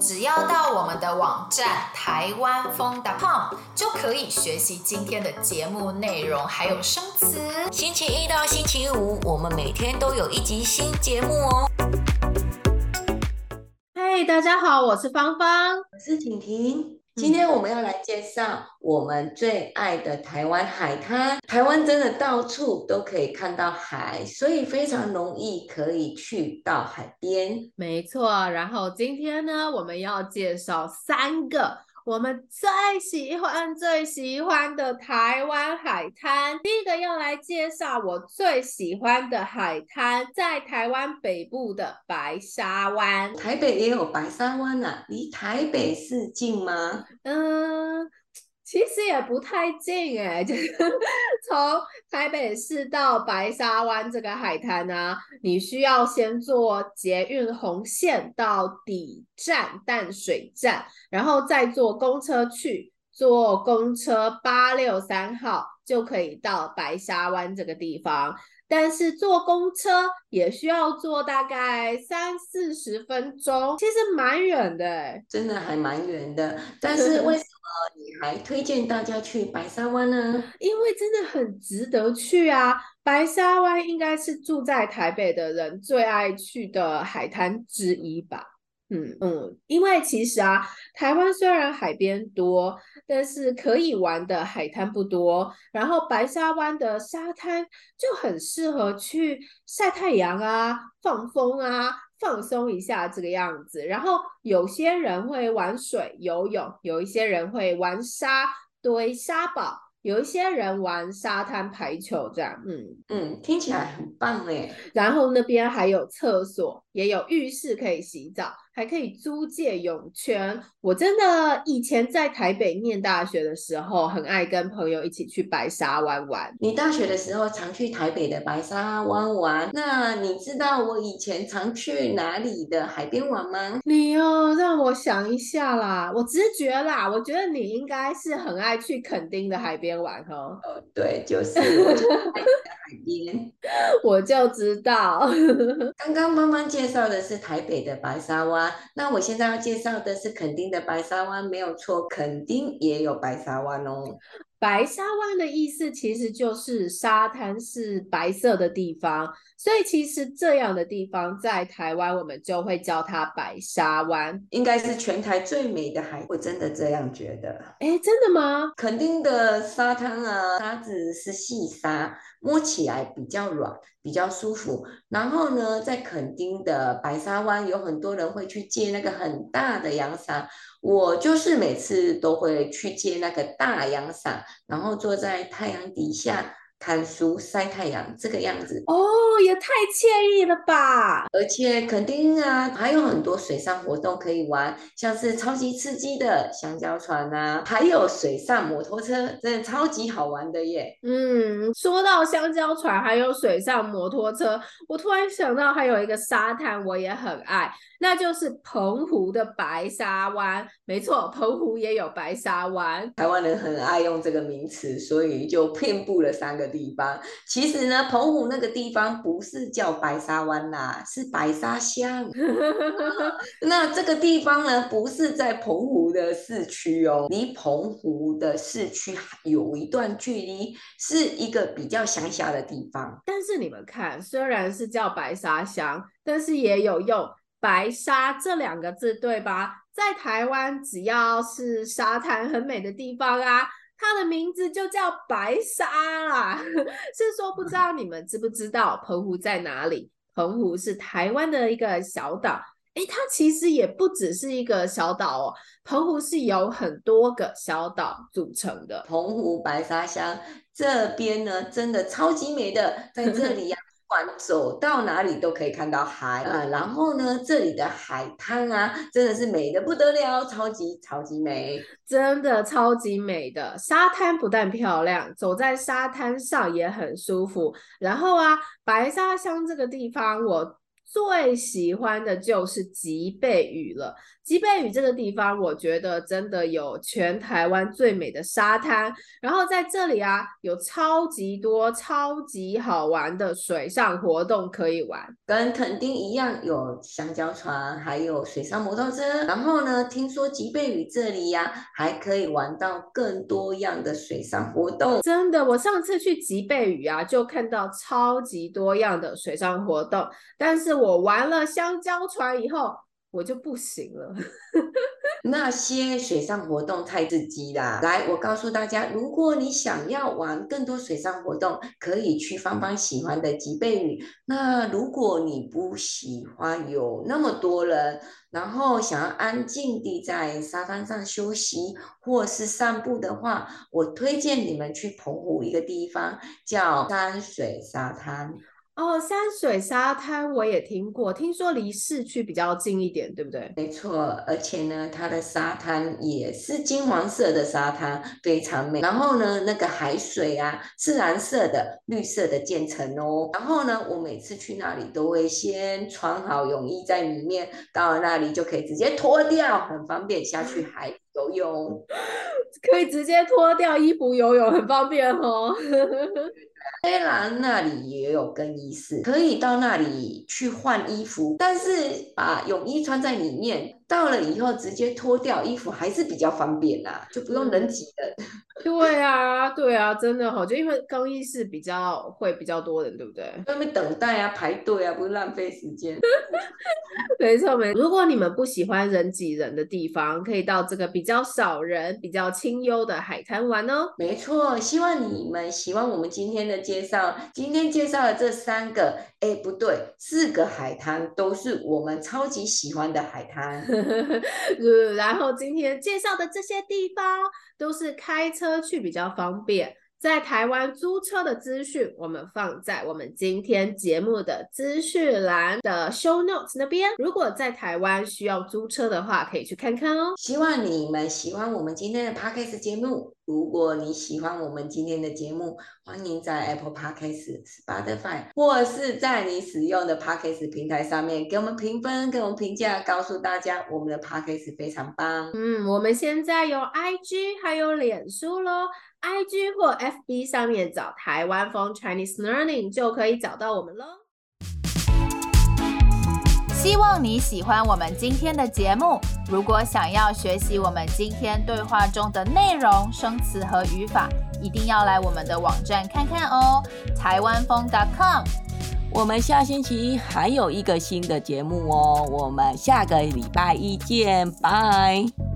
只要到我们的网站台湾风 .com 就可以学习今天的节目内容，还有生词。星期一到星期五，我们每天都有一集新节目哦。嗨，大家好，我是芳芳，我是婷婷。今天我们要来介绍我们最爱的台湾海滩。台湾真的到处都可以看到海，所以非常容易可以去到海边。没错，然后今天呢，我们要介绍三个。我们最喜欢最喜欢的台湾海滩，第一个要来介绍我最喜欢的海滩，在台湾北部的白沙湾。台北也有白沙湾啊，离台北市近吗？嗯。其实也不太近哎，就是从台北市到白沙湾这个海滩呢、你需要先坐捷运红线到底站淡水站，然后再坐公车去，坐公车八六三号就可以到白沙湾这个地方。但是坐公车也需要坐大概三四十分钟，其实蛮远的，真的还蛮远的。但是为什么你还推荐大家去白沙湾呢？因为真的很值得去啊！白沙湾应该是住在台北的人最爱去的海滩之一吧。嗯嗯，因为其实啊，台湾虽然海边多，但是可以玩的海滩不多。然后白沙湾的沙滩就很适合去晒太阳啊、放风啊、放松一下这个样子。然后有些人会玩水、游泳，有一些人会玩沙堆沙堡，有一些人玩沙滩排球，这样。嗯嗯，听起来很棒哎。然后那边还有厕所，也有浴室可以洗澡。还可以租借泳圈。我真的以前在台北念大学的时候，很爱跟朋友一起去白沙湾玩。你大学的时候常去台北的白沙湾玩，那你知道我以前常去哪里的海边玩吗？你哦，让我想一下啦，我直觉啦，我觉得你应该是很爱去垦丁的海边玩哦。哦，对，就是 边，我就知道。刚刚妈妈介绍的是台北的白沙湾。那我现在要介绍的是垦丁的白沙湾，没有错，垦丁也有白沙湾哦。白沙湾的意思其实就是沙滩是白色的地方，所以其实这样的地方在台湾我们就会叫它白沙湾，应该是全台最美的海，我真的这样觉得。哎，真的吗？垦丁的沙滩啊，沙子是细沙，摸起来比较软，比较舒服。然后呢，在垦丁的白沙湾，有很多人会去借那个很大的阳伞。我就是每次都会去借那个大阳伞，然后坐在太阳底下。看书晒太阳这个样子哦，也太惬意了吧！而且肯定啊，还有很多水上活动可以玩，像是超级刺激的香蕉船啊，还有水上摩托车，真的超级好玩的耶。嗯，说到香蕉船还有水上摩托车，我突然想到还有一个沙滩我也很爱，那就是澎湖的白沙湾。没错，澎湖也有白沙湾。台湾人很爱用这个名词，所以就遍布了三个地方。其实呢，澎湖那个地方不是叫白沙湾啦，是白沙乡。那这个地方呢，不是在澎湖的市区哦，离澎湖的市区有一段距离，是一个比较乡下的地方。但是你们看，虽然是叫白沙乡，但是也有用白沙这两个字，对吧？在台湾，只要是沙滩很美的地方啊。它的名字就叫白沙啦，是说不知道你们知不知道澎湖在哪里？澎湖是台湾的一个小岛，诶，它其实也不只是一个小岛哦，澎湖是由很多个小岛组成的。澎湖白沙乡这边呢，真的超级美的，在这里呀、不管走到哪里都可以看到海啊，然后呢，这里的海滩啊，真的是美得不得了，超级超级美，真的超级美的。沙滩不但漂亮，走在沙滩上也很舒服。然后啊，白沙乡这个地方，我最喜欢的就是吉贝屿了。吉贝屿这个地方，我觉得真的有全台湾最美的沙滩，然后在这里啊，有超级多、超级好玩的水上活动可以玩，跟垦丁一样，有香蕉船，还有水上摩托车。然后呢，听说吉贝屿这里呀、啊，还可以玩到更多样的水上活动。真的，我上次去吉贝屿啊，就看到超级多样的水上活动，但是我玩了香蕉船以后。我就不行了，那些水上活动太刺激啦。来，我告诉大家，如果你想要玩更多水上活动，可以去芳芳喜欢的吉贝屿。那如果你不喜欢有那么多人，然后想要安静地在沙滩上休息或是散步的话，我推荐你们去澎湖一个地方，叫山水沙滩。哦，山水沙滩我也听过，听说离市区比较近一点，对不对？没错，而且呢，它的沙滩也是金黄色的沙滩，非常美。然后呢，那个海水啊是蓝色的、绿色的渐层哦。然后呢，我每次去那里都会先穿好泳衣在里面，到了那里就可以直接脱掉，很方便下去海游泳。可以直接脱掉衣服游泳，很方便哦。虽然那里也有更衣室，可以到那里去换衣服，但是把泳衣穿在里面。到了以后直接脱掉衣服还是比较方便啦，就不用人挤人。对啊，对啊，真的好，就因为更衣室比较会比较多人，对不对？外面等待啊，排队啊，不是浪费时间。没错，没错。如果你们不喜欢人挤人的地方，可以到这个比较少人、比较清幽的海滩玩哦。没错，希望你们喜欢我们今天的介绍。今天介绍的这三个，哎，不对，四个海滩都是我们超级喜欢的海滩。然后今天介绍的这些地方都是开车去比较方便。在台湾租车的资讯，我们放在我们今天节目的资讯栏的 show notes 那边。如果在台湾需要租车的话，可以去看看哦。希望你们喜欢我们今天的 podcast 节目。如果你喜欢我们今天的节目，欢迎在 Apple Podcast、Spotify 或是在你使用的 podcast 平台上面给我们评分、给我们评价，告诉大家我们的 podcast 非常棒。嗯，我们现在有 IG 还有脸书喽。IG 或 FB 上面找台湾风 Chinese Learning 就可以找到我们喽。希望你喜欢我们今天的节目。如果想要学习我们今天对话中的内容、生词和语法，一定要来我们的网站看看哦，台湾风 .com。我们下星期还有一个新的节目哦，我们下个礼拜一见，拜。